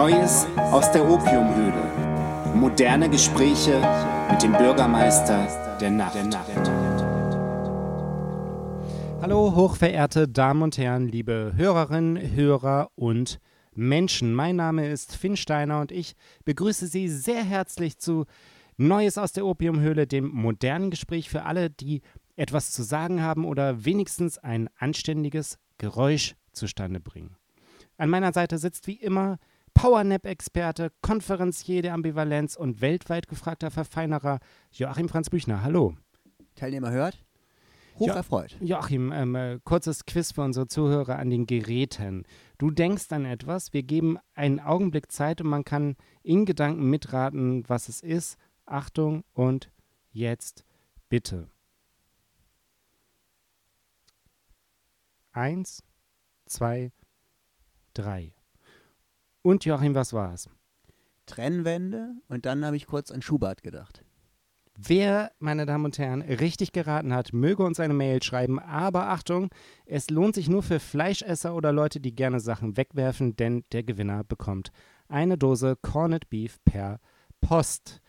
Neues aus der Opiumhöhle. Moderne Gespräche mit dem Bürgermeister der Nacht. Hallo, hochverehrte Damen und Herren, liebe Hörerinnen, Hörer und Menschen. Mein Name ist Finn Steiner und ich begrüße Sie sehr herzlich zu Neues aus der Opiumhöhle, dem modernen Gespräch für alle, die etwas zu sagen haben oder wenigstens ein anständiges Geräusch zustande bringen. An meiner Seite sitzt wie immer Powernap-Experte, Konferenzier der Ambivalenz und weltweit gefragter Verfeinerer Joachim Franz Büchner. Hallo. Teilnehmer hört? Hoch jo erfreut. Joachim, ähm, äh, kurzes Quiz für unsere Zuhörer an den Geräten. Du denkst an etwas, wir geben einen Augenblick Zeit und man kann in Gedanken mitraten, was es ist. Achtung und jetzt bitte. Eins, zwei, drei. Und Joachim, was war's? Trennwände und dann habe ich kurz an Schubert gedacht. Wer, meine Damen und Herren, richtig geraten hat, möge uns eine Mail schreiben. Aber Achtung, es lohnt sich nur für Fleischesser oder Leute, die gerne Sachen wegwerfen, denn der Gewinner bekommt eine Dose Corned Beef per Post.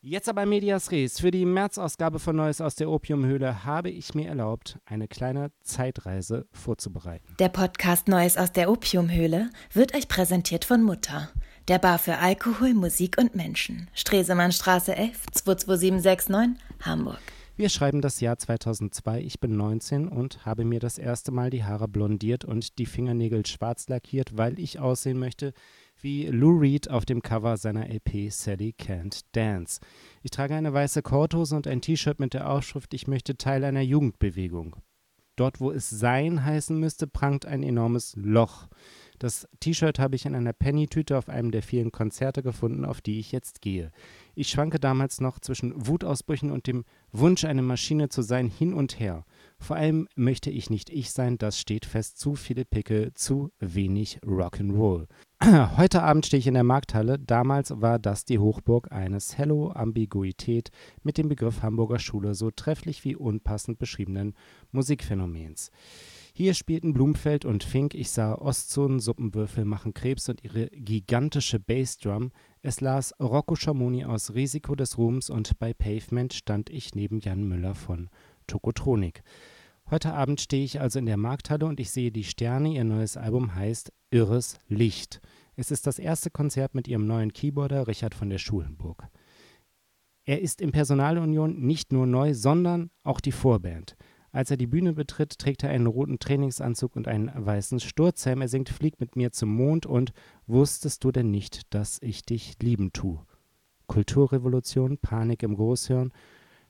Jetzt aber Medias Res. Für die März-Ausgabe von Neues aus der Opiumhöhle habe ich mir erlaubt, eine kleine Zeitreise vorzubereiten. Der Podcast Neues aus der Opiumhöhle wird euch präsentiert von Mutter. Der Bar für Alkohol, Musik und Menschen. Stresemannstraße 11 22769, Hamburg. Wir schreiben das Jahr 2002. Ich bin 19 und habe mir das erste Mal die Haare blondiert und die Fingernägel schwarz lackiert, weil ich aussehen möchte wie Lou Reed auf dem Cover seiner LP Sally Can't Dance. Ich trage eine weiße Korthose und ein T-Shirt mit der Aufschrift Ich möchte Teil einer Jugendbewegung. Dort, wo es sein heißen müsste, prangt ein enormes Loch. Das T-Shirt habe ich in einer Penny-Tüte auf einem der vielen Konzerte gefunden, auf die ich jetzt gehe. Ich schwanke damals noch zwischen Wutausbrüchen und dem Wunsch, eine Maschine zu sein, hin und her. Vor allem möchte ich nicht ich sein, das steht fest. Zu viele Pickel, zu wenig Rock'n'Roll. Heute Abend stehe ich in der Markthalle. Damals war das die Hochburg eines Hello-Ambiguität mit dem Begriff Hamburger Schule so trefflich wie unpassend beschriebenen Musikphänomens. Hier spielten Blumfeld und Fink, ich sah Ostzonen, Suppenwürfel machen Krebs und ihre gigantische Bassdrum. Es las Rocco Schamoni aus Risiko des Ruhms und bei Pavement stand ich neben Jan Müller von Tokotronik. Heute Abend stehe ich also in der Markthalle und ich sehe die Sterne. Ihr neues Album heißt Irres Licht. Es ist das erste Konzert mit ihrem neuen Keyboarder Richard von der Schulenburg. Er ist in Personalunion nicht nur neu, sondern auch die Vorband. Als er die Bühne betritt, trägt er einen roten Trainingsanzug und einen weißen Sturzhelm. Er singt Flieg mit mir zum Mond und Wusstest du denn nicht, dass ich dich lieben tu? Kulturrevolution, Panik im Großhirn,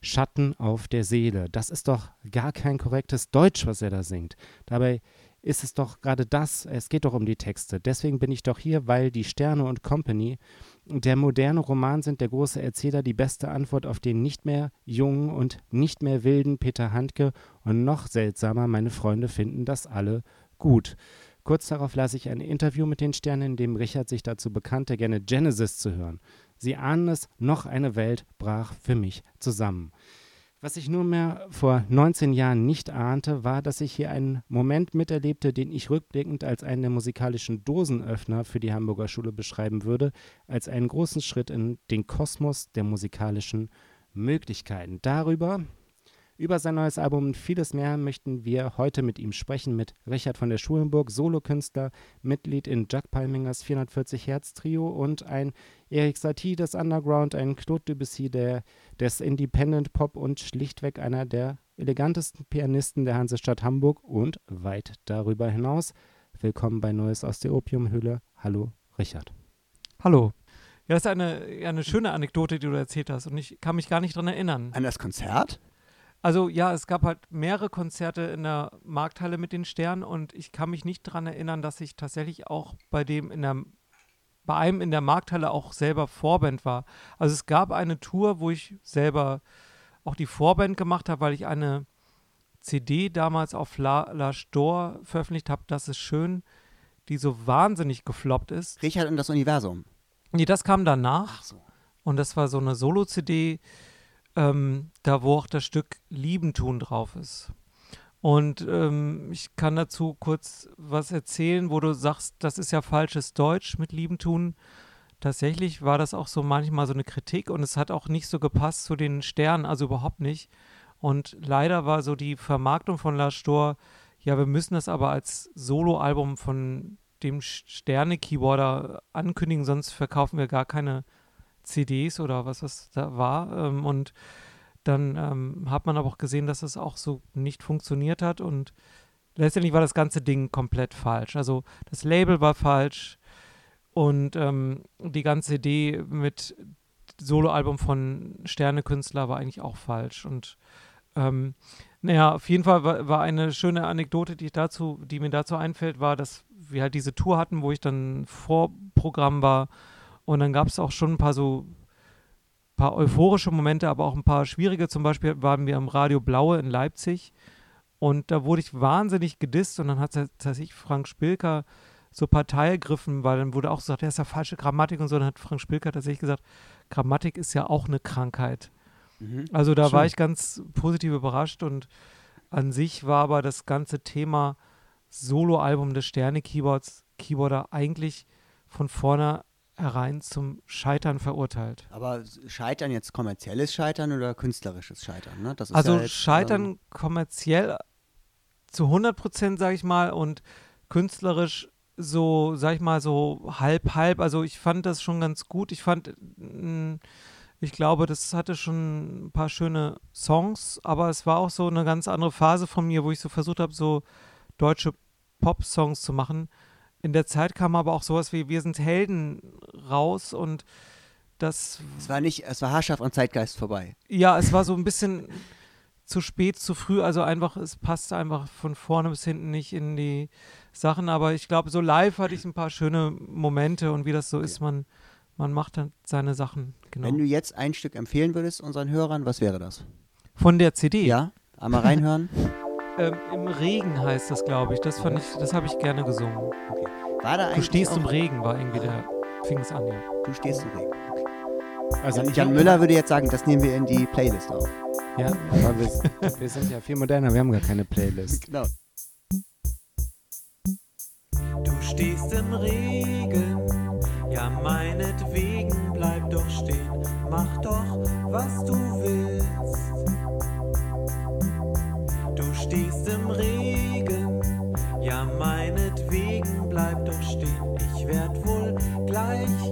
Schatten auf der Seele. Das ist doch gar kein korrektes Deutsch, was er da singt. Dabei ist es doch gerade das, es geht doch um die Texte. Deswegen bin ich doch hier, weil die Sterne und Company der moderne Roman sind der große Erzähler die beste Antwort auf den nicht mehr jungen und nicht mehr wilden Peter Handke und noch seltsamer, meine Freunde finden das alle gut. Kurz darauf lasse ich ein Interview mit den Sternen, in dem Richard sich dazu bekannte, gerne Genesis zu hören. Sie ahnen es, noch eine Welt brach für mich zusammen. Was ich nunmehr vor 19 Jahren nicht ahnte, war, dass ich hier einen Moment miterlebte, den ich rückblickend als einen der musikalischen Dosenöffner für die Hamburger Schule beschreiben würde, als einen großen Schritt in den Kosmos der musikalischen Möglichkeiten. Darüber über sein neues Album und vieles mehr möchten wir heute mit ihm sprechen, mit Richard von der Schulenburg, Solokünstler, Mitglied in Jack Palmingers 440 Hertz Trio und ein Eric Satie des Underground, ein Claude Debussy der, des Independent Pop und schlichtweg einer der elegantesten Pianisten der Hansestadt Hamburg und weit darüber hinaus. Willkommen bei Neues aus der Opiumhöhle. Hallo, Richard. Hallo. Ja, das ist eine, eine schöne Anekdote, die du erzählt hast und ich kann mich gar nicht daran erinnern. An das Konzert? Also ja, es gab halt mehrere Konzerte in der Markthalle mit den Sternen und ich kann mich nicht daran erinnern, dass ich tatsächlich auch bei dem in der bei einem in der Markthalle auch selber Vorband war. Also es gab eine Tour, wo ich selber auch die Vorband gemacht habe, weil ich eine CD damals auf La, La Store veröffentlicht habe, das ist schön, die so wahnsinnig gefloppt ist. Richard und das Universum. Nee, das kam danach. Ach so. Und das war so eine Solo-CD, ähm, da wo auch das Stück Lieben tun drauf ist. Und ähm, ich kann dazu kurz was erzählen, wo du sagst, das ist ja falsches Deutsch mit Lieben tun. Tatsächlich war das auch so manchmal so eine Kritik und es hat auch nicht so gepasst zu den Sternen, also überhaupt nicht. Und leider war so die Vermarktung von La Stor, ja, wir müssen das aber als Soloalbum von dem Sterne-Keyboarder ankündigen, sonst verkaufen wir gar keine CDs oder was das da war. Ähm, und dann ähm, hat man aber auch gesehen, dass es auch so nicht funktioniert hat und letztendlich war das ganze Ding komplett falsch. Also das Label war falsch und ähm, die ganze Idee mit Soloalbum von Sternekünstler war eigentlich auch falsch und ähm, naja, auf jeden Fall war, war, eine schöne Anekdote, die, dazu, die mir dazu einfällt, war, dass wir halt diese Tour hatten, wo ich dann Vorprogramm war und dann gab es auch schon ein paar so paar euphorische Momente, aber auch ein paar schwierige. Zum Beispiel waren wir am Radio Blaue in Leipzig und da wurde ich wahnsinnig gedisst und dann hat tatsächlich Frank Spilker so Partei ergriffen, weil dann wurde auch gesagt, der ist ja falsche Grammatik und so. Dann hat Frank Spilker tatsächlich gesagt, Grammatik ist ja auch eine Krankheit. Mhm. Also da Schön. war ich ganz positiv überrascht und an sich war aber das ganze Thema Soloalbum des Sterne-Keyboards, Keyboarder eigentlich von vorne herein zum Scheitern verurteilt. Aber Scheitern jetzt kommerzielles Scheitern oder künstlerisches Scheitern? Ne? also ja jetzt, Scheitern ähm, kommerziell zu 100 Prozent, sage ich mal, und künstlerisch so, sag ich mal, so halb, halb. Also ich fand das schon ganz gut. Ich fand, ich glaube, das hatte schon ein paar schöne Songs, aber es war auch so eine ganz andere Phase von mir, wo ich so versucht habe, so deutsche Pop-Songs zu machen in der Zeit kam aber auch sowas wie Wir sind Helden raus und das. Es war nicht, es war Herrschaft und Zeitgeist vorbei. Ja, es war so ein bisschen zu spät, zu früh, also einfach, es passte einfach von vorne bis hinten nicht in die Sachen, aber ich glaube, so live hatte ich ein paar schöne Momente und wie das so okay. ist, man, man macht dann seine Sachen. Genau. Wenn du jetzt ein Stück empfehlen würdest unseren Hörern, was wäre das? Von der CD? Ja, einmal reinhören. ähm, Im Regen heißt das, glaube ich. Das fand ich, das habe ich gerne gesungen. Okay. War da du stehst im Regen, war irgendwie der, fing es an, ja. Du stehst im Regen. Okay. Also Jan, Jan Müller würde jetzt sagen, das nehmen wir in die Playlist auf. Ja, aber wir, wir sind ja viel moderner, wir haben gar keine Playlist. Genau. Du stehst im Regen, ja meinetwegen bleib doch stehen, mach doch, was du willst. Du stehst im Regen, ja meinetwegen bleib doch stehen, ich werd wohl gleich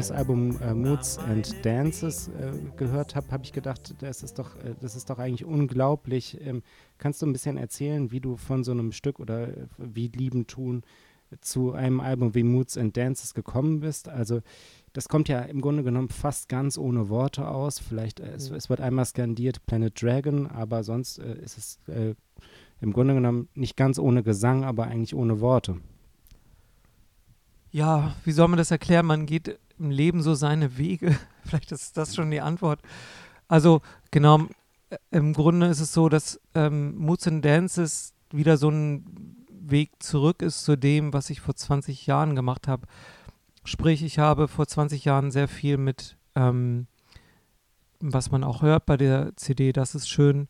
neues Album äh, Moods and Dances äh, gehört habe, habe ich gedacht, das ist doch, äh, das ist doch eigentlich unglaublich. Ähm, kannst du ein bisschen erzählen, wie du von so einem Stück oder äh, wie Lieben tun zu einem Album wie Moods and Dances gekommen bist? Also das kommt ja im Grunde genommen fast ganz ohne Worte aus. Vielleicht, äh, es, es, wird einmal skandiert Planet Dragon, aber sonst äh, ist es im Grunde genommen nicht ganz ohne Gesang, aber eigentlich ohne Worte ja, wie soll man das erklären? Man geht im Leben so seine Wege. Vielleicht ist das schon die Antwort. Also, genau, äh, im Grunde ist es so, dass ähm, Moods and Dances wieder so ein Weg zurück ist zu dem, was ich vor 20 Jahren gemacht habe. Sprich, ich habe vor 20 Jahren sehr viel mit, ähm, was man auch hört bei der CD, das ist schön,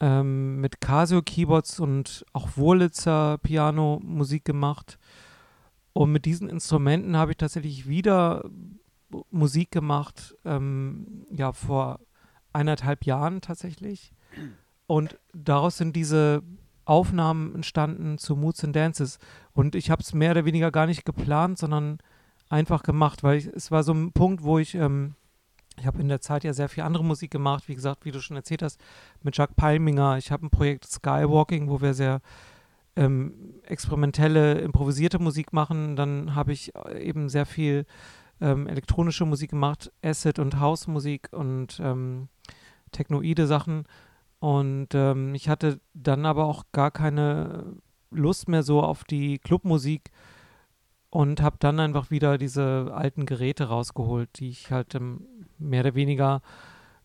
ähm, mit Casio-Keyboards und auch Wurlitzer Piano Musik gemacht. Und mit diesen Instrumenten habe ich tatsächlich wieder Musik gemacht, ähm, ja, vor eineinhalb Jahren tatsächlich. Und daraus sind diese Aufnahmen entstanden zu Moods and Dances. Und ich habe es mehr oder weniger gar nicht geplant, sondern einfach gemacht, weil ich, es war so ein Punkt, wo ich ähm, ich habe in der Zeit ja sehr viel andere Musik gemacht, wie gesagt, wie du schon erzählt hast, mit Jack Palminger. Ich habe ein Projekt Skywalking, wo wir sehr ähm, experimentelle, improvisierte Musik machen. Dann habe ich äh, eben sehr viel ähm, elektronische Musik gemacht, Acid und House-Musik und ähm, technoide Sachen. Und ähm, ich hatte dann aber auch gar keine Lust mehr so auf die Clubmusik und habe dann einfach wieder diese alten Geräte rausgeholt, die ich halt mehr oder weniger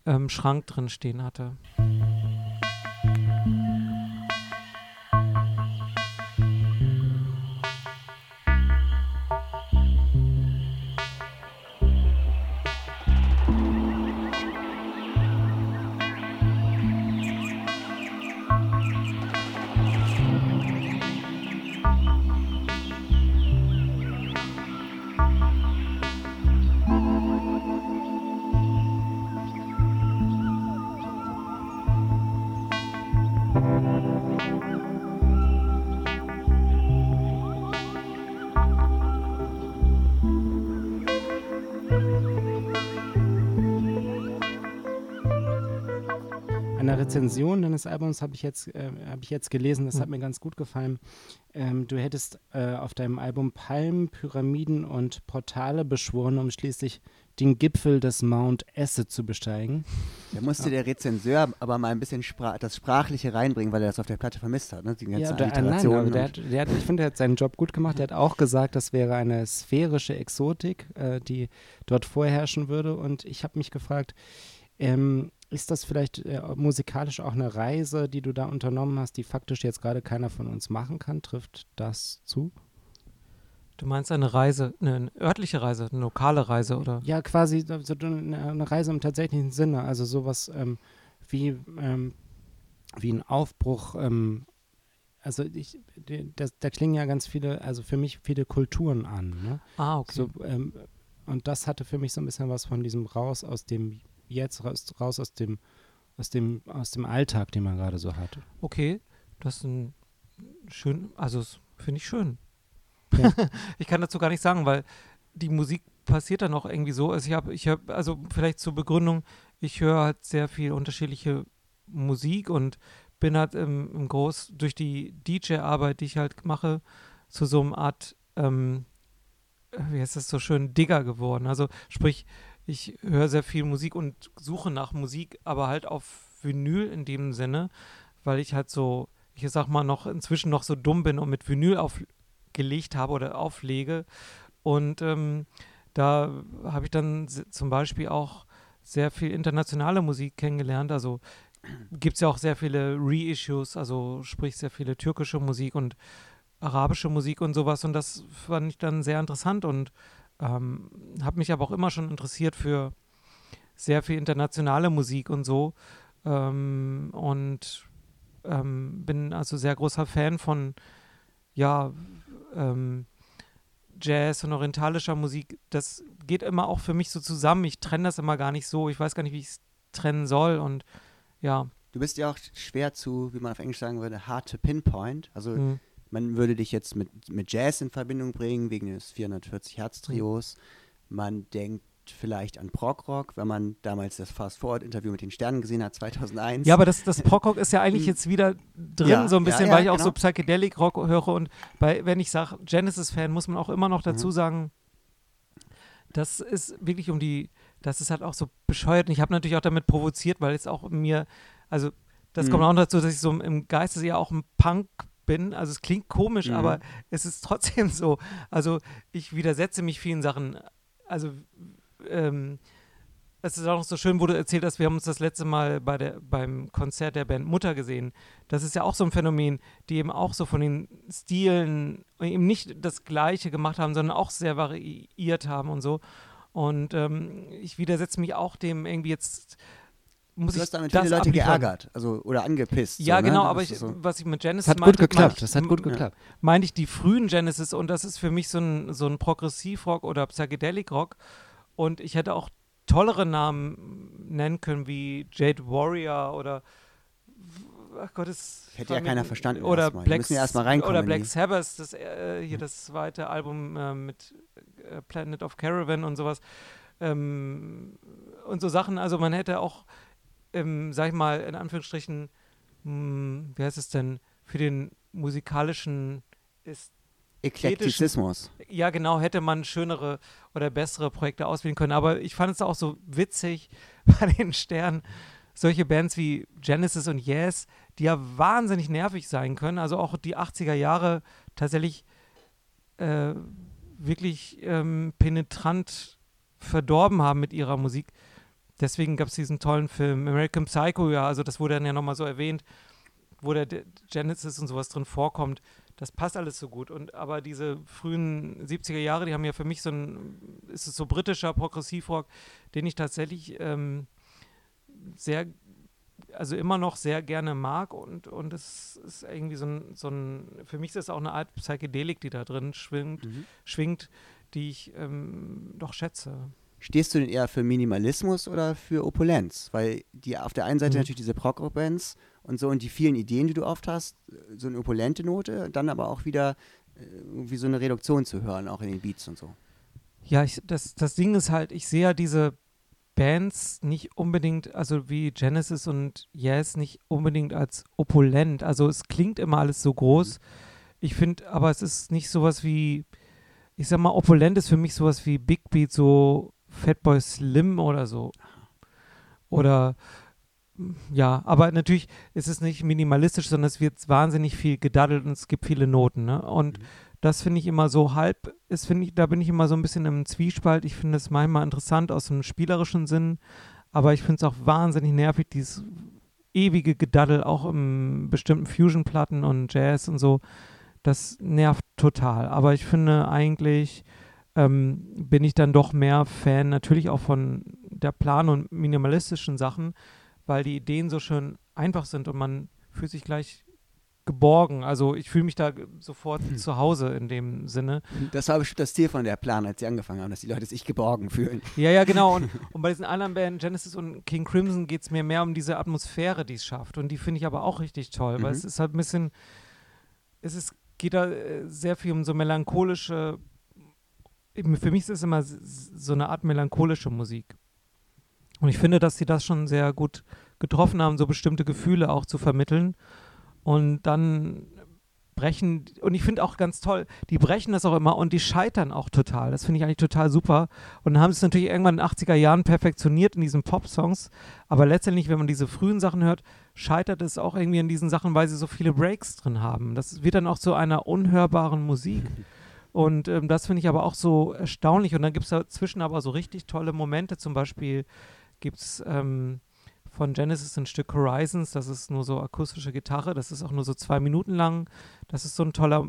im Schrank drin stehen hatte. Rezension deines Albums habe ich, jetzt, äh, hab ich jetzt gelesen, das mhm. hat mir ganz gut gefallen. Ähm, du hättest äh, auf deinem Album Palmen, Pyramiden und Portale beschworen, um schließlich den Gipfel des Mount Acid zu besteigen. Da musste ja. der Rezenseur aber mal ein bisschen Spra das Sprachliche reinbringen, weil er das auf der Platte vermisst hat. Ne? Die ganze ja, der, nein, aber der hat, der hat, ich finde, er hat seinen Job gut gemacht. Er hat auch gesagt, das wäre eine sphärische Exotik, äh, die dort vorherrschen würde. Und ich habe mich gefragt, ähm, ist das vielleicht äh, musikalisch auch eine Reise, die du da unternommen hast, die faktisch jetzt gerade keiner von uns machen kann? Trifft das zu? Du meinst eine Reise, eine örtliche Reise, eine lokale Reise, oder? Ja, quasi so eine Reise im tatsächlichen Sinne. Also sowas ähm, wie, ähm, wie ein Aufbruch. Ähm, also ich, da klingen ja ganz viele, also für mich viele Kulturen an. Ne? Ah, okay. So, ähm, und das hatte für mich so ein bisschen was von diesem Raus aus dem jetzt raus, raus aus dem, aus dem, aus dem Alltag, den man gerade so hat. Okay, das ist ein schön, also finde ich schön. Ja. ich kann dazu gar nicht sagen, weil die Musik passiert dann auch irgendwie so. Also ich habe, ich habe, also vielleicht zur Begründung, ich höre halt sehr viel unterschiedliche Musik und bin halt im, im Groß durch die DJ-Arbeit, die ich halt mache, zu so einer Art, ähm, wie heißt das so schön, Digger geworden. Also sprich, ich höre sehr viel Musik und suche nach Musik, aber halt auf Vinyl in dem Sinne, weil ich halt so, ich sag mal, noch inzwischen noch so dumm bin und mit Vinyl aufgelegt habe oder auflege. Und ähm, da habe ich dann zum Beispiel auch sehr viel internationale Musik kennengelernt. Also gibt es ja auch sehr viele Reissues, also sprich sehr viele türkische Musik und arabische Musik und sowas. Und das fand ich dann sehr interessant und ähm, habe mich aber auch immer schon interessiert für sehr viel internationale Musik und so. Ähm, und ähm, bin also sehr großer Fan von, ja, ähm, Jazz und orientalischer Musik. Das geht immer auch für mich so zusammen. Ich trenne das immer gar nicht so. Ich weiß gar nicht, wie ich es trennen soll. Und ja. Du bist ja auch schwer zu, wie man auf Englisch sagen würde, hard to pinpoint. Also mhm man würde dich jetzt mit, mit Jazz in Verbindung bringen, wegen des 440 Hertz Trios. Man denkt vielleicht an Prog-Rock, wenn man damals das Fast-Forward-Interview mit den Sternen gesehen hat, 2001. Ja, aber das, das Prog-Rock ist ja eigentlich hm. jetzt wieder drin, ja, so ein bisschen, ja, ja, weil ich auch genau. so Psychedelic-Rock höre und bei, wenn ich sage Genesis-Fan, muss man auch immer noch dazu mhm. sagen, das ist wirklich um die, das ist halt auch so bescheuert und ich habe natürlich auch damit provoziert, weil jetzt auch mir, also das mhm. kommt auch dazu, dass ich so im Geiste ja auch ein Punk bin. Also es klingt komisch, mhm. aber es ist trotzdem so. Also ich widersetze mich vielen Sachen. Also ähm, es ist auch noch so schön, wo du erzählt hast, wir haben uns das letzte Mal bei der, beim Konzert der Band Mutter gesehen. Das ist ja auch so ein Phänomen, die eben auch so von den Stilen eben nicht das Gleiche gemacht haben, sondern auch sehr variiert haben und so. Und ähm, ich widersetze mich auch dem irgendwie jetzt muss du hast damit viele Leute abliefern. geärgert, also oder angepisst. Ja, so, genau, ne? aber ich, so. was ich mit Genesis das hat meinte, gut geklappt, das hat gut geklappt. Meinte ich die frühen Genesis und das ist für mich so ein, so ein Progressivrock oder Psychedelic Rock und ich hätte auch tollere Namen nennen können wie Jade Warrior oder ach Gott, das hätte ja keiner verstanden. Oder Black, ja oder Black Sabbath, das, äh, hier das zweite Album äh, mit äh, Planet of Caravan und sowas. ähm, und so Sachen. Also man hätte auch, ähm, sag ich mal, in Anführungsstrichen, mh, hm, wie heißt es denn, für den musikalischen ist Eklektizismus. Ja, genau, hätte man schönere oder bessere Projekte auswählen können. Aber ich fand es auch so witzig bei den Sternen, solche Bands wie Genesis und Yes, die ja wahnsinnig nervig sein können. Also auch die 80er Jahre tatsächlich äh, wirklich ähm, penetrant verdorben haben mit ihrer Musik. Deswegen gab es diesen tollen Film American Psycho, ja, also das wurde dann ja nochmal so erwähnt, wo der Genesis und sowas drin vorkommt. Das passt alles so gut. Und aber diese frühen 70er Jahre, die haben ja für mich so ein, ist es so britischer Progressivrock, den ich tatsächlich ähm, sehr, also immer noch sehr gerne mag und, und es ist irgendwie so ein, so ein, für mich ist es auch eine Art Psychedelik, die da drin schwingt, mhm. schwingt, die ich ähm, doch schätze. Stehst du denn eher für Minimalismus oder für Opulenz? Weil die auf der einen Seite mhm. natürlich diese Prog-Bands und so und die vielen Ideen, die du oft hast, so eine opulente Note, dann aber auch wieder äh, wie so eine Reduktion zu hören, auch in den Beats und so. Ja, ich, das, das Ding ist halt, ich sehe ja diese Bands nicht unbedingt, also wie Genesis und Yes, nicht unbedingt als opulent. Also es klingt immer alles so groß. Mhm. Ich finde, aber es ist nicht sowas wie, ich sag mal, opulent ist für mich sowas wie Big Beat, so Fatboy Slim oder so. Oder ja, aber natürlich ist es nicht minimalistisch, sondern es wird wahnsinnig viel gedaddelt und es gibt viele Noten. Ne? Und mhm. das finde ich immer so halb, ist, finde ich, da bin ich immer so ein bisschen im Zwiespalt. Ich finde es manchmal interessant aus einem spielerischen Sinn, aber ich finde es auch wahnsinnig nervig, dieses ewige Gedaddel, auch in bestimmten Fusion-Platten und Jazz und so. Das nervt total. Aber ich finde eigentlich, ähm, bin ich dann doch mehr Fan natürlich auch von der Plan- und minimalistischen Sachen, weil die Ideen so schön einfach sind und man fühlt sich gleich geborgen. Also ich fühle mich da sofort hm. zu Hause in dem Sinne. Das war bestimmt das Ziel von der Plan, als sie angefangen haben, dass die Leute sich geborgen fühlen. Ja, ja, genau. Und, und bei diesen anderen Band, Genesis und King Crimson, geht es mir mehr um diese Atmosphäre, die es schafft. Und die finde ich aber auch richtig toll, mhm. weil es ist halt ein bisschen, es ist, geht da äh, sehr viel um so melancholische für mich ist es immer so eine Art melancholische Musik. Und ich finde, dass sie das schon sehr gut getroffen haben, so bestimmte Gefühle auch zu vermitteln. Und dann brechen, und ich finde auch ganz toll, die brechen das auch immer und die scheitern auch total. Das finde ich eigentlich total super. Und haben es natürlich irgendwann in den 80er Jahren perfektioniert in diesen Pop-Songs. Aber letztendlich, wenn man diese frühen Sachen hört, scheitert es auch irgendwie in diesen Sachen, weil sie so viele Breaks drin haben. Das wird dann auch zu einer unhörbaren Musik. Und ähm, das finde ich aber auch so erstaunlich. Und dann gibt es dazwischen aber so richtig tolle Momente. Zum Beispiel gibt es ähm, von Genesis ein Stück Horizons, das ist nur so akustische Gitarre, das ist auch nur so zwei Minuten lang. Das ist so ein toller,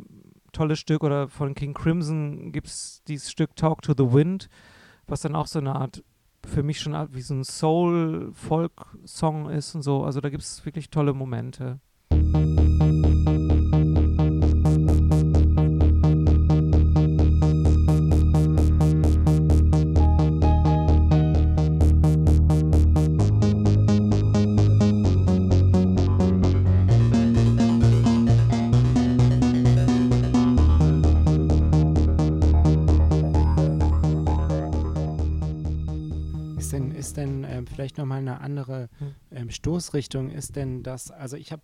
tolles Stück. Oder von King Crimson gibt es dieses Stück Talk to the Wind, was dann auch so eine Art, für mich schon wie so ein Soul-Folk-Song ist und so. Also da gibt es wirklich tolle Momente. Nochmal eine andere hm. ähm, Stoßrichtung ist denn das, also ich habe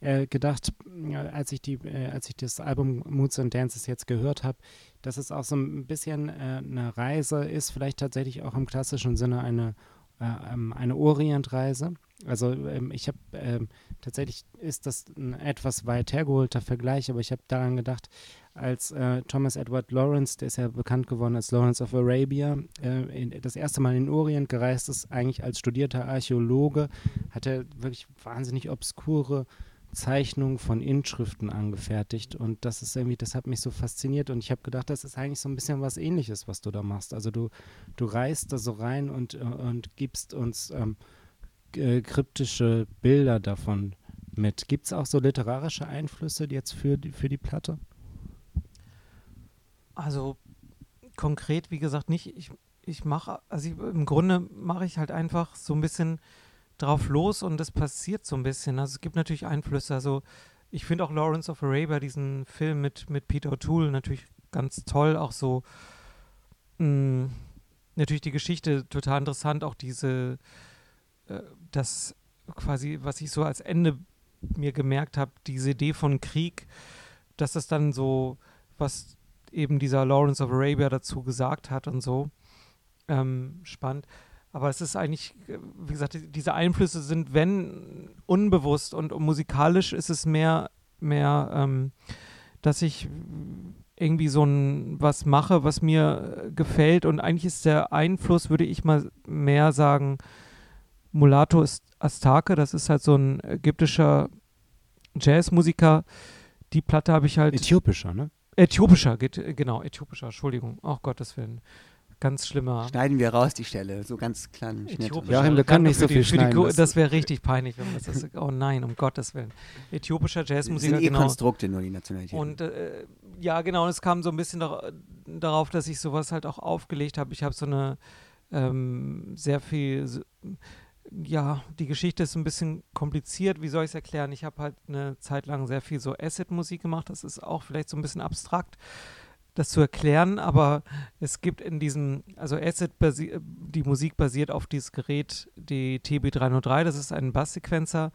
äh, gedacht, äh, als ich die, äh, als ich das Album Moods and Dances jetzt gehört habe, dass es auch so ein bisschen äh, eine Reise ist, vielleicht tatsächlich auch im klassischen Sinne eine äh, ähm, eine Orientreise. Also ähm, ich habe ähm, tatsächlich ist das ein etwas weit hergeholter Vergleich, aber ich habe daran gedacht, als äh, Thomas Edward Lawrence, der ist ja bekannt geworden als Lawrence of Arabia, äh, in, das erste Mal in den Orient gereist ist, eigentlich als studierter Archäologe, hat er wirklich wahnsinnig obskure Zeichnungen von Inschriften angefertigt und das ist irgendwie, das hat mich so fasziniert und ich habe gedacht, das ist eigentlich so ein bisschen was ähnliches, was du da machst. Also du, du reist da so rein und, und gibst uns ähm, äh, kryptische Bilder davon mit. Gibt es auch so literarische Einflüsse jetzt für die, für die Platte? Also konkret, wie gesagt, nicht. Ich, ich mache, also ich, im Grunde mache ich halt einfach so ein bisschen drauf los und es passiert so ein bisschen. Also es gibt natürlich Einflüsse. Also ich finde auch Lawrence of Arabia, diesen Film mit, mit Peter O'Toole, natürlich ganz toll. Auch so, mh, mm, natürlich die Geschichte total interessant, auch diese, äh, das quasi, was ich so als Ende mir gemerkt habe, diese Idee von Krieg, dass das dann so, was eben dieser Lawrence of Arabia dazu gesagt hat und so, ähm, spannend. Aber es ist eigentlich, äh, wie gesagt, diese Einflüsse sind, wenn unbewusst und musikalisch ist es mehr, mehr, ähm, dass ich irgendwie so ein was mache, was mir gefällt und eigentlich ist der Einfluss, würde ich mal mehr sagen, Mulatto ist Astake, das ist halt so ein ägyptischer Jazzmusiker. Die Platte habe ich halt. Äthiopischer, ne? Äthiopischer, geht, genau, äthiopischer, Entschuldigung. Ach Gottes Willen. Ganz schlimmer. Schneiden wir raus die Stelle, so ganz kleinen Schnitt. Joachim, wir können nicht so viel schneiden. Die, das wäre richtig peinlich, wenn man das ist. Oh nein, um Gottes Willen. Äthiopischer Jazzmusiker, sind eh genau. Konstrukte nur die Nationalität. Und äh, ja, genau, und es kam so ein bisschen dar darauf, dass ich sowas halt auch aufgelegt habe. Ich habe so eine ähm, sehr viel, so, ja, die Geschichte ist ein bisschen kompliziert. Wie soll ich es erklären? Ich habe halt eine Zeit lang sehr viel so Acid-Musik gemacht. Das ist auch vielleicht so ein bisschen abstrakt das zu erklären, aber es gibt in diesem, also Acid, die Musik basiert auf dieses Gerät, die TB303, das ist ein Basssequenzer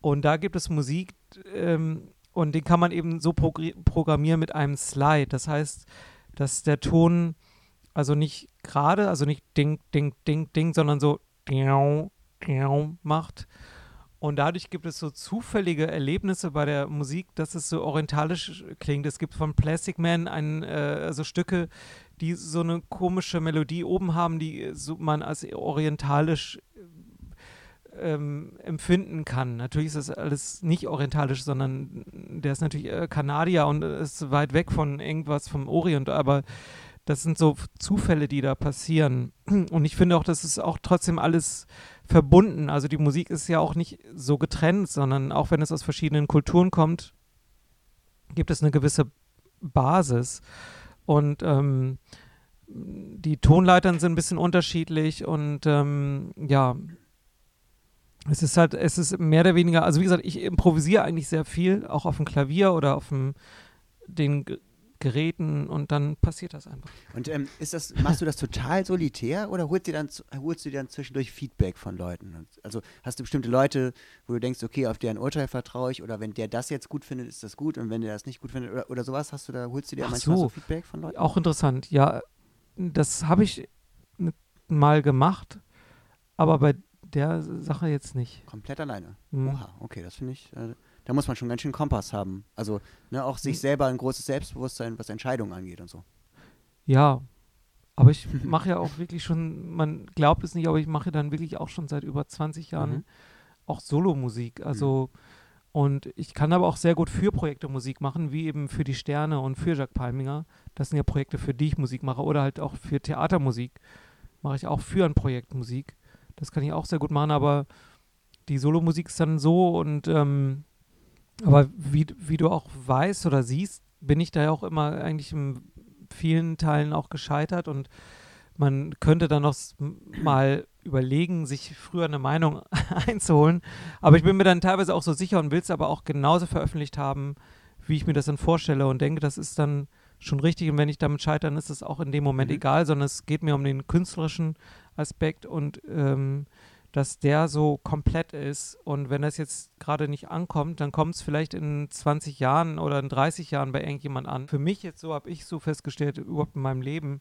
und da gibt es Musik ähm, und den kann man eben so programmieren mit einem Slide, das heißt, dass der Ton also nicht gerade, also nicht ding, ding, ding, ding, sondern so macht und dadurch gibt es so zufällige Erlebnisse bei der Musik, dass es so orientalisch klingt. Es gibt von Plastic Man ein, äh, also Stücke, die so eine komische Melodie oben haben, die so man als orientalisch ähm, empfinden kann. Natürlich ist das alles nicht orientalisch, sondern der ist natürlich äh, Kanadier und ist weit weg von irgendwas vom Orient, aber das sind so Zufälle, die da passieren. Und ich finde auch, das ist auch trotzdem alles verbunden. Also die Musik ist ja auch nicht so getrennt, sondern auch wenn es aus verschiedenen Kulturen kommt, gibt es eine gewisse Basis. Und ähm, die Tonleitern sind ein bisschen unterschiedlich und ähm, ja, es ist halt, es ist mehr oder weniger, also wie gesagt, ich improvisiere eigentlich sehr viel, auch auf dem Klavier oder auf dem, den Geräten und dann passiert das einfach. Und ähm, ist das, machst du das total solitär oder holst du, dann, holst du dir dann zwischendurch Feedback von Leuten? Also hast du bestimmte Leute, wo du denkst, okay, auf deren Urteil vertraue ich oder wenn der das jetzt gut findet, ist das gut und wenn der das nicht gut findet oder, oder sowas, hast du da, holst du dir Ach manchmal so. so Feedback von Leuten? Auch interessant, ja. Das habe ich mal gemacht, aber bei der Sache jetzt nicht. Komplett alleine. Mhm. Oha, okay, das finde ich. Äh, da muss man schon ganz schön Kompass haben. Also ne, auch sich hm. selber ein großes Selbstbewusstsein, was Entscheidungen angeht und so. Ja, aber ich mache ja auch wirklich schon, man glaubt es nicht, aber ich mache dann wirklich auch schon seit über 20 Jahren mhm. auch Solomusik. Also mhm. und ich kann aber auch sehr gut für Projekte Musik machen, wie eben für die Sterne und für Jacques Palminger. Das sind ja Projekte, für die ich Musik mache oder halt auch für Theatermusik mache ich auch für ein Projekt Musik. Das kann ich auch sehr gut machen, aber die Solomusik ist dann so und ähm, aber wie, wie du auch weißt oder siehst, bin ich da ja auch immer eigentlich in vielen Teilen auch gescheitert und man könnte dann noch mal überlegen, sich früher eine Meinung einzuholen. Aber ich bin mir dann teilweise auch so sicher und will es aber auch genauso veröffentlicht haben, wie ich mir das dann vorstelle und denke, das ist dann schon richtig. Und wenn ich damit scheitere, ist es auch in dem Moment mhm. egal, sondern es geht mir um den künstlerischen Aspekt und ähm, dass der so komplett ist. Und wenn das jetzt gerade nicht ankommt, dann kommt es vielleicht in 20 Jahren oder in 30 Jahren bei irgendjemand an. Für mich jetzt so, habe ich so festgestellt, überhaupt in meinem Leben,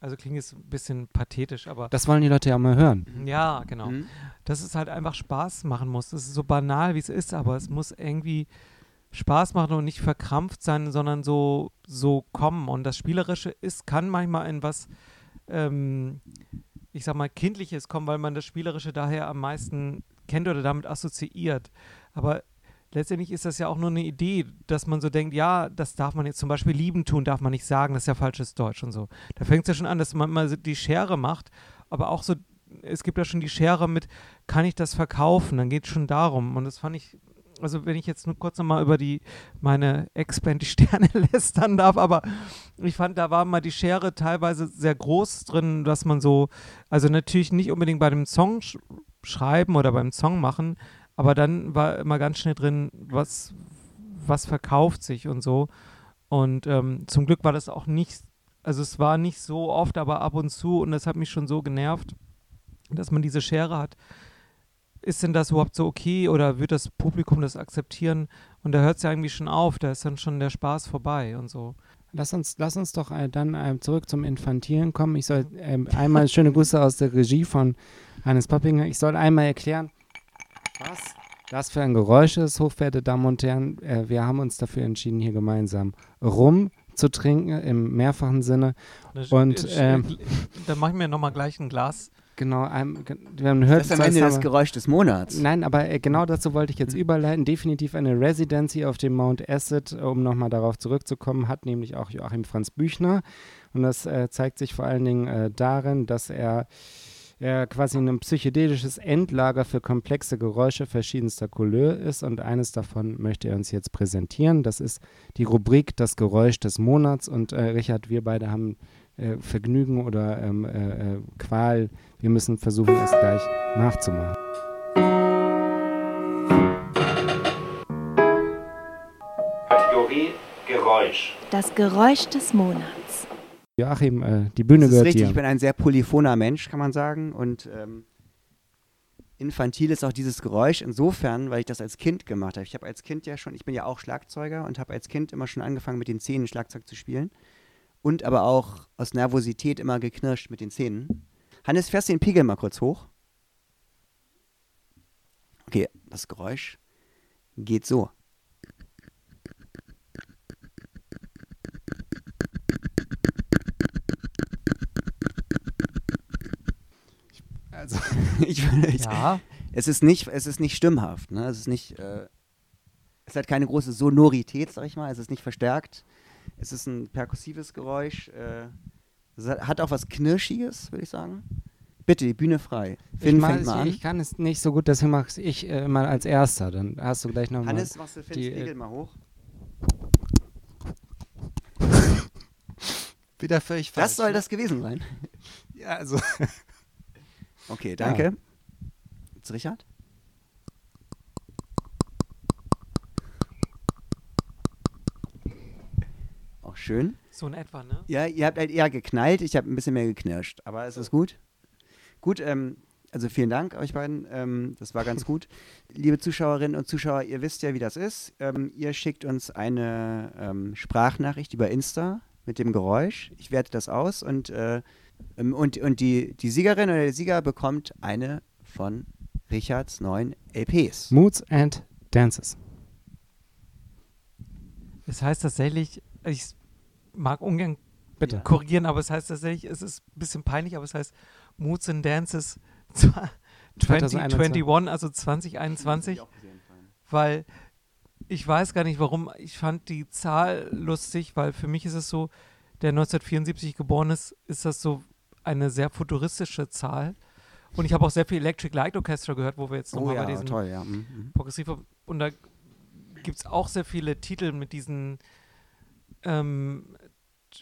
also klingt jetzt ein bisschen pathetisch, aber. Das wollen die Leute ja mal hören. Ja, genau. Mhm. Dass es halt einfach Spaß machen muss. Das ist so banal, wie es ist, aber es muss irgendwie Spaß machen und nicht verkrampft sein, sondern so, so kommen. Und das Spielerische ist, kann manchmal in was ähm, ich sag mal, Kindliches kommen, weil man das Spielerische daher am meisten kennt oder damit assoziiert. Aber letztendlich ist das ja auch nur eine Idee, dass man so denkt, ja, das darf man jetzt zum Beispiel lieben tun, darf man nicht sagen, das ist ja falsches Deutsch und so. Da fängt es ja schon an, dass man mal die Schere macht, aber auch so, es gibt ja schon die Schere mit, kann ich das verkaufen? Dann geht es schon darum. Und das fand ich also wenn ich jetzt nur kurz nochmal über die meine Ex-Band die Sterne lästern darf, aber ich fand, da war mal die Schere teilweise sehr groß drin, dass man so, also natürlich nicht unbedingt bei dem Song sch schreiben oder beim Song machen, aber dann war immer ganz schnell drin, was, was verkauft sich und so. Und ähm, zum Glück war das auch nicht Also es war nicht so oft, aber ab und zu und das hat mich schon so genervt, dass man diese Schere hat. Ist denn das überhaupt so okay oder wird das Publikum das akzeptieren? Und da hört es ja irgendwie schon auf, da ist dann schon der Spaß vorbei und so. Lass uns, lass uns doch äh, dann äh, zurück zum Infantilen kommen. Ich soll äh, einmal schöne Grüße aus der Regie von Hannes Poppinger. Ich soll einmal erklären, was das für ein Geräusch ist, hochverehrte Damen und Herren. Äh, wir haben uns dafür entschieden, hier gemeinsam rum zu trinken im mehrfachen Sinne. Und ähm, dann mache ich mir nochmal gleich ein Glas Genau, ähm, man hört das ist am Ende das Geräusch des Monats. Nein, aber äh, genau dazu wollte ich jetzt mhm. überleiten. Definitiv eine Residency auf dem Mount Acid, um nochmal darauf zurückzukommen, hat nämlich auch Joachim Franz Büchner. Und das äh, zeigt sich vor allen Dingen äh, darin, dass er er quasi ein psychedelisches Endlager für komplexe Geräusche verschiedenster Couleur ist und eines davon möchte er uns jetzt präsentieren. Das ist die Rubrik Das Geräusch des Monats und äh, Richard, wir beide haben äh, Vergnügen oder ähm, äh, äh, Qual. Wir müssen versuchen, es gleich nachzumachen. Kategorie Geräusch. Das Geräusch des Monats. Joachim, äh, die Bühne das gehört ist richtig, dir. Ich bin ein sehr polyphoner Mensch, kann man sagen. Und ähm, infantil ist auch dieses Geräusch insofern, weil ich das als Kind gemacht habe. Ich habe als Kind ja schon, ich bin ja auch Schlagzeuger und habe als Kind immer schon angefangen, mit den Zähnen Schlagzeug zu spielen und aber auch aus Nervosität immer geknirscht mit den Zähnen. Hannes, fährst du den Pegel mal kurz hoch? Okay, das Geräusch geht so. Also, ich, ich, ja. es ist nicht, es ist nicht stimmhaft, ne? Es ist nicht, äh, es hat keine große Sonorität, sag ich mal. Es ist nicht verstärkt. Es ist ein perkussives Geräusch. Äh, es hat auch was Knirschiges, würde ich sagen. Bitte, die Bühne frei. Finn, ich, mal, mal an. ich kann es nicht so gut, deswegen mache ich äh, mal als Erster. Dann hast du gleich nochmal. Hannes, machst du Finns die, Nägel äh, mal hoch? Wieder völlig falsch. Das soll ne? das gewesen sein. ja, also. okay, danke. Ja. Jetzt Richard? Auch schön. So in etwa, ne? Ja, ihr habt halt eher geknallt, ich habe ein bisschen mehr geknirscht. Aber es ist gut. Gut, ähm, also vielen Dank euch beiden. Ähm, das war ganz gut. Liebe Zuschauerinnen und Zuschauer, ihr wisst ja, wie das ist. Ähm, ihr schickt uns eine ähm, Sprachnachricht über Insta mit dem Geräusch. Ich werte das aus und, äh, ähm, und, und die, die Siegerin oder der Sieger bekommt eine von Richards neuen LPs. Moods and Dances. Das heißt tatsächlich, ich mag ungern Bitte. korrigieren, aber es heißt tatsächlich, es ist ein bisschen peinlich, aber es heißt Moods and Dances 2021, also 2021, weil ich weiß gar nicht warum, ich fand die Zahl lustig, weil für mich ist es so, der 1974 geboren ist, ist das so eine sehr futuristische Zahl. Und ich habe auch sehr viel Electric Light Orchestra gehört, wo wir jetzt nochmal oh, ja, bei diesen toll, ja. Mhm. Progressiv und da gibt es auch sehr viele Titel mit diesen ähm,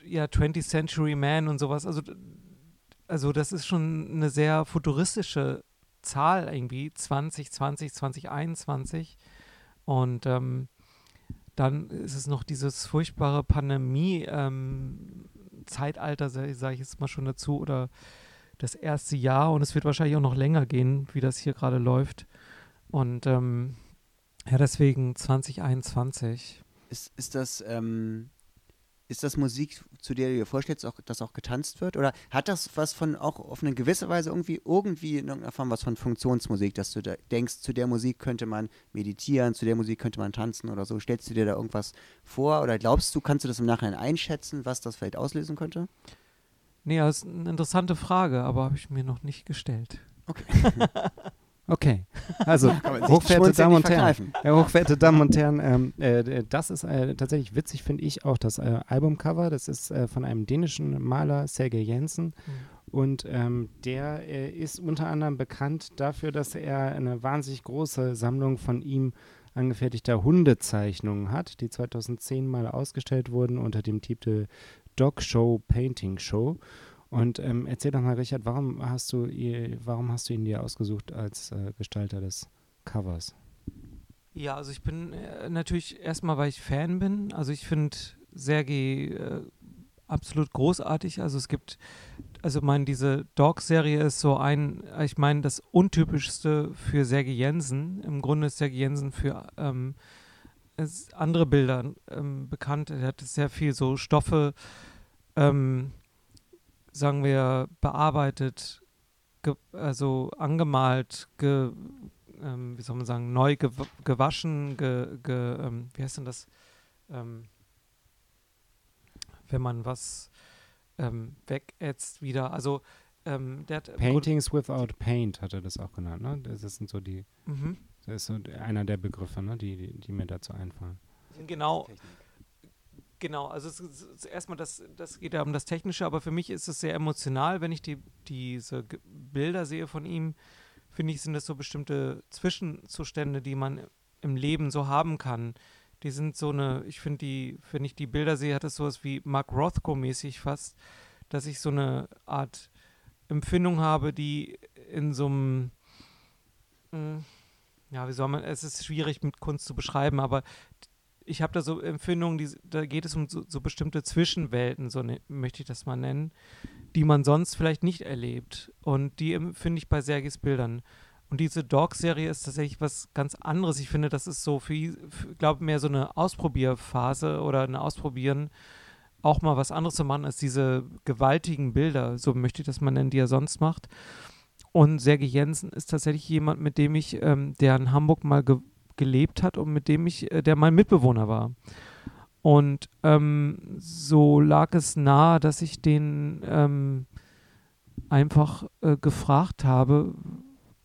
ja, 20th Century Man und sowas. Also, also das ist schon eine sehr futuristische Zahl irgendwie, 2020, 2021. Und ähm, dann ist es noch dieses furchtbare Pandemie-Zeitalter, ähm, sage ich jetzt mal schon dazu, oder das erste Jahr. Und es wird wahrscheinlich auch noch länger gehen, wie das hier gerade läuft. Und ähm, ja, deswegen 2021. Ist, ist das, ähm, ist das Musik, zu der du dir vorstellst, auch, dass auch getanzt wird? Oder hat das was von auch auf eine gewisse Weise irgendwie, irgendwie in irgendeiner Form was von Funktionsmusik, dass du da denkst, zu der Musik könnte man meditieren, zu der Musik könnte man tanzen oder so? Stellst du dir da irgendwas vor oder glaubst du, kannst du das im Nachhinein einschätzen, was das vielleicht auslösen könnte? Nee, das ist eine interessante Frage, aber habe ich mir noch nicht gestellt. Okay. Okay, also hochverehrte Damen und Herren, ja, hochverehrte Damen und Herren, ähm, äh, das ist äh, tatsächlich witzig, finde ich auch das äh, Albumcover. Das ist äh, von einem dänischen Maler, Sergei Jensen. Mhm. Und ähm, der äh, ist unter anderem bekannt dafür, dass er eine wahnsinnig große Sammlung von ihm angefertigter Hundezeichnungen hat, die 2010 mal ausgestellt wurden unter dem Titel Dog Show Painting Show. Und ähm, erzähl doch mal, Richard, warum hast du, warum hast du ihn dir ausgesucht als äh, Gestalter des Covers? Ja, also ich bin äh, natürlich erstmal, weil ich Fan bin. Also ich finde Sergei äh, absolut großartig. Also es gibt, also meine, diese Dog-Serie ist so ein, ich meine, das untypischste für Serge Jensen. Im Grunde ist Serge Jensen für ähm, andere Bilder ähm, bekannt. Er hat sehr viel so Stoffe, ähm, sagen wir, bearbeitet, also angemalt, ge, ähm, wie soll man sagen, neu gew gewaschen, ge, ge ähm, wie heißt denn das? Ähm, wenn man was ähm, wegätzt wieder. Also ähm, der hat Paintings without paint hat er das auch genannt, ne? Das sind so die, mhm. das ist so einer der Begriffe, ne? die, die, die mir dazu einfallen. Genau. Genau, also es ist erstmal das, das geht ja um das Technische, aber für mich ist es sehr emotional, wenn ich die, diese Bilder sehe von ihm, finde ich, sind das so bestimmte Zwischenzustände, die man im Leben so haben kann. Die sind so eine, ich finde die, wenn ich die Bilder sehe, hat es sowas wie Mark Rothko-mäßig fast, dass ich so eine Art Empfindung habe, die in so einem, hm, ja, wie soll man, es ist schwierig mit Kunst zu beschreiben, aber ich habe da so Empfindungen, die, da geht es um so, so bestimmte Zwischenwelten, so ne, möchte ich das mal nennen, die man sonst vielleicht nicht erlebt. Und die finde ich bei Sergis Bildern. Und diese Dog-Serie ist tatsächlich was ganz anderes. Ich finde, das ist so ich glaube, mehr so eine Ausprobierphase oder ein Ausprobieren, auch mal was anderes zu machen als diese gewaltigen Bilder, so möchte ich das mal nennen, die er sonst macht. Und Sergei Jensen ist tatsächlich jemand, mit dem ich, ähm, der in Hamburg mal ge gelebt hat und mit dem ich, äh, der mein Mitbewohner war. Und ähm, so lag es nahe, dass ich den ähm, einfach äh, gefragt habe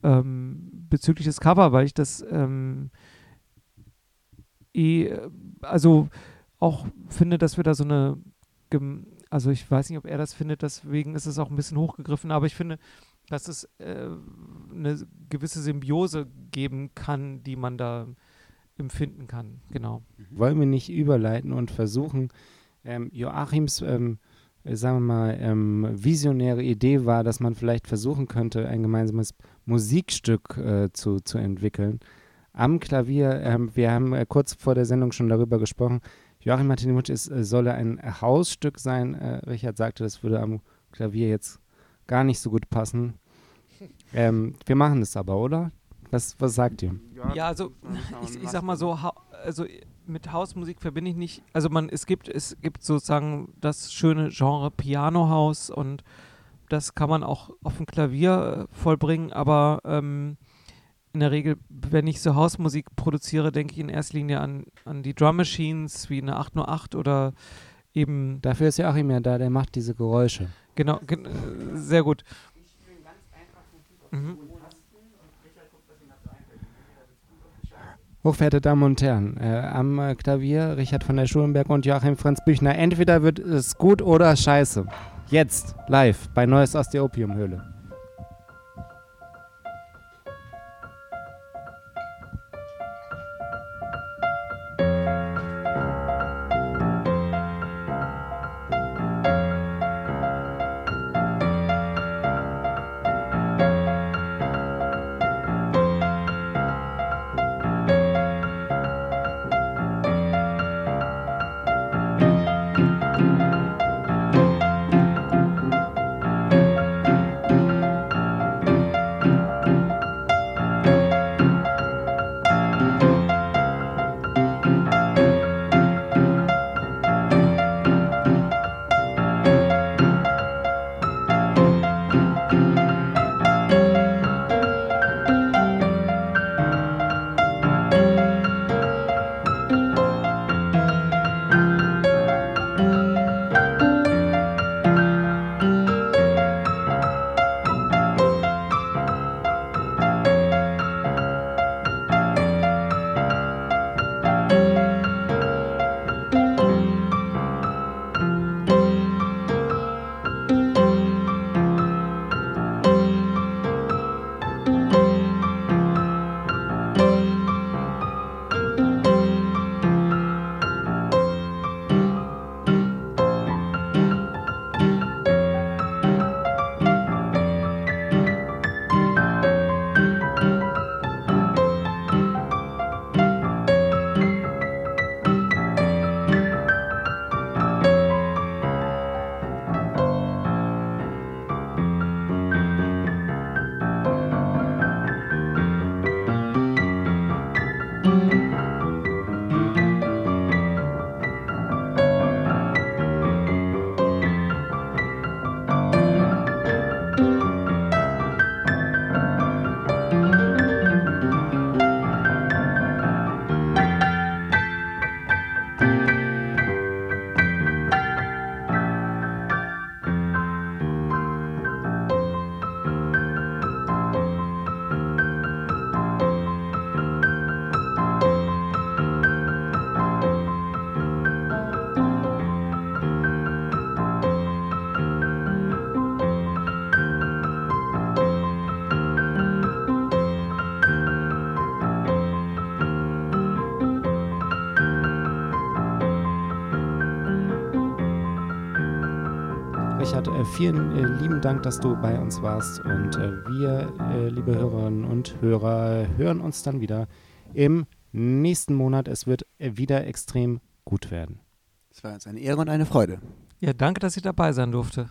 ähm, bezüglich des Cover, weil ich das ähm, eh, also auch finde, dass wir da so eine, also ich weiß nicht, ob er das findet, deswegen ist es auch ein bisschen hochgegriffen, aber ich finde, dass es äh, eine gewisse Symbiose geben kann, die man da empfinden kann. Genau. Mhm. Wollen wir nicht überleiten und versuchen, ähm, Joachims, ähm, sagen wir mal, ähm, visionäre Idee war, dass man vielleicht versuchen könnte, ein gemeinsames Musikstück äh, zu, zu entwickeln. Am Klavier, ähm, wir haben äh, kurz vor der Sendung schon darüber gesprochen, Joachim Martinimutsch ist, äh, solle ein Hausstück sein. Äh, Richard sagte, das würde am Klavier jetzt gar nicht so gut passen. Ähm, wir machen es aber, oder? Was, was sagt ihr? Ja, also ich, ich sag mal so, also mit Hausmusik verbinde ich nicht, also man, es gibt, es gibt sozusagen das schöne Genre Pianohaus und das kann man auch auf dem Klavier äh, vollbringen, aber ähm, in der Regel, wenn ich so Hausmusik produziere, denke ich in erster Linie an, an die Drum Machines wie eine 808 oder eben. Dafür ist ja Achim ja da, der macht diese Geräusche. Genau, gen äh, sehr gut. Mhm. Hochverehrte Damen und Herren, äh, am äh, Klavier Richard von der Schulenberg und Joachim Franz Büchner. Entweder wird es gut oder scheiße. Jetzt, live, bei Neues aus der Opiumhöhle. vielen äh, lieben Dank, dass du bei uns warst. Und äh, wir, äh, liebe Hörerinnen und Hörer, hören uns dann wieder im nächsten Monat. Es wird äh, wieder extrem gut werden. Es war uns eine Ehre und eine Freude. Ja, danke, dass ich dabei sein durfte.